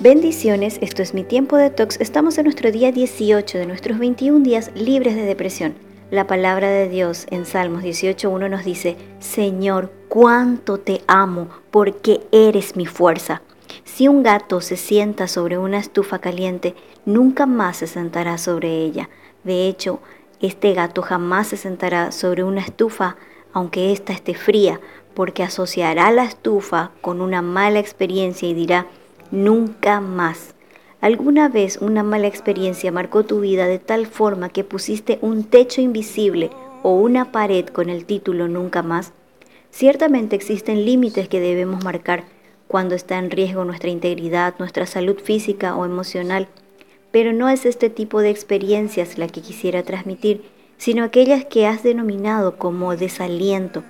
Bendiciones, esto es mi tiempo de tox. Estamos en nuestro día 18 de nuestros 21 días libres de depresión. La palabra de Dios en Salmos 18.1 nos dice, Señor, cuánto te amo porque eres mi fuerza. Si un gato se sienta sobre una estufa caliente, nunca más se sentará sobre ella. De hecho, este gato jamás se sentará sobre una estufa aunque ésta esté fría, porque asociará la estufa con una mala experiencia y dirá, nunca más. ¿Alguna vez una mala experiencia marcó tu vida de tal forma que pusiste un techo invisible o una pared con el título nunca más? Ciertamente existen límites que debemos marcar cuando está en riesgo nuestra integridad, nuestra salud física o emocional, pero no es este tipo de experiencias la que quisiera transmitir, sino aquellas que has denominado como desaliento.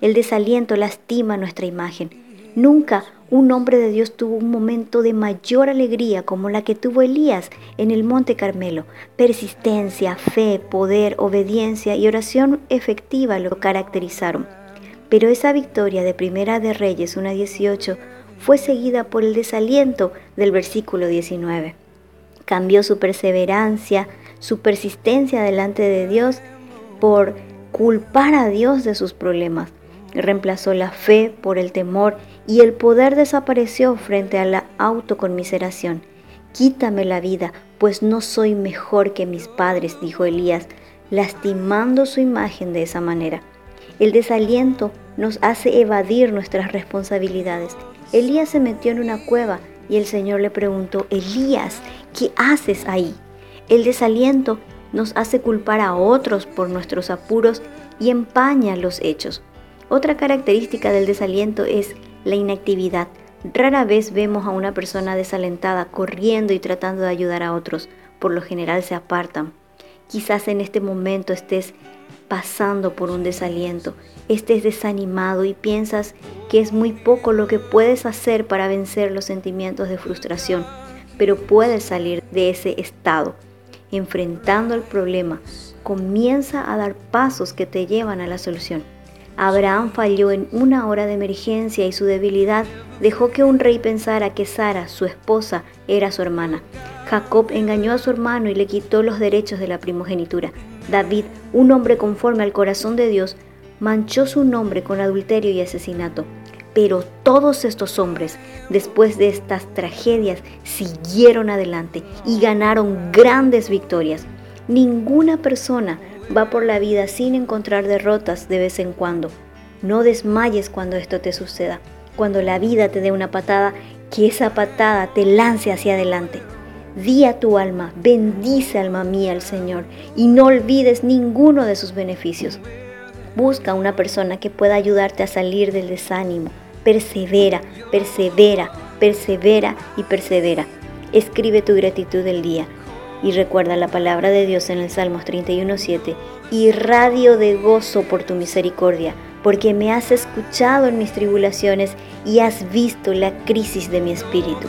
El desaliento lastima nuestra imagen. Nunca un hombre de Dios tuvo un momento de mayor alegría como la que tuvo Elías en el Monte Carmelo. Persistencia, fe, poder, obediencia y oración efectiva lo caracterizaron. Pero esa victoria de Primera de Reyes 1.18 fue seguida por el desaliento del versículo 19. Cambió su perseverancia, su persistencia delante de Dios por culpar a Dios de sus problemas. Reemplazó la fe por el temor y el poder desapareció frente a la autoconmiseración. Quítame la vida, pues no soy mejor que mis padres, dijo Elías, lastimando su imagen de esa manera. El desaliento nos hace evadir nuestras responsabilidades. Elías se metió en una cueva y el Señor le preguntó, Elías, ¿qué haces ahí? El desaliento nos hace culpar a otros por nuestros apuros y empaña los hechos. Otra característica del desaliento es la inactividad. Rara vez vemos a una persona desalentada corriendo y tratando de ayudar a otros. Por lo general se apartan. Quizás en este momento estés pasando por un desaliento, estés desanimado y piensas que es muy poco lo que puedes hacer para vencer los sentimientos de frustración, pero puedes salir de ese estado. Enfrentando el problema, comienza a dar pasos que te llevan a la solución. Abraham falló en una hora de emergencia y su debilidad dejó que un rey pensara que Sara, su esposa, era su hermana. Jacob engañó a su hermano y le quitó los derechos de la primogenitura. David, un hombre conforme al corazón de Dios, manchó su nombre con adulterio y asesinato. Pero todos estos hombres, después de estas tragedias, siguieron adelante y ganaron grandes victorias. Ninguna persona va por la vida sin encontrar derrotas de vez en cuando. No desmayes cuando esto te suceda. Cuando la vida te dé una patada, que esa patada te lance hacia adelante. Di a tu alma, bendice alma mía al Señor y no olvides ninguno de sus beneficios. Busca una persona que pueda ayudarte a salir del desánimo. Persevera, persevera, persevera y persevera. Escribe tu gratitud del día. Y recuerda la palabra de Dios en el Salmos 31.7, y radio de gozo por tu misericordia, porque me has escuchado en mis tribulaciones y has visto la crisis de mi espíritu.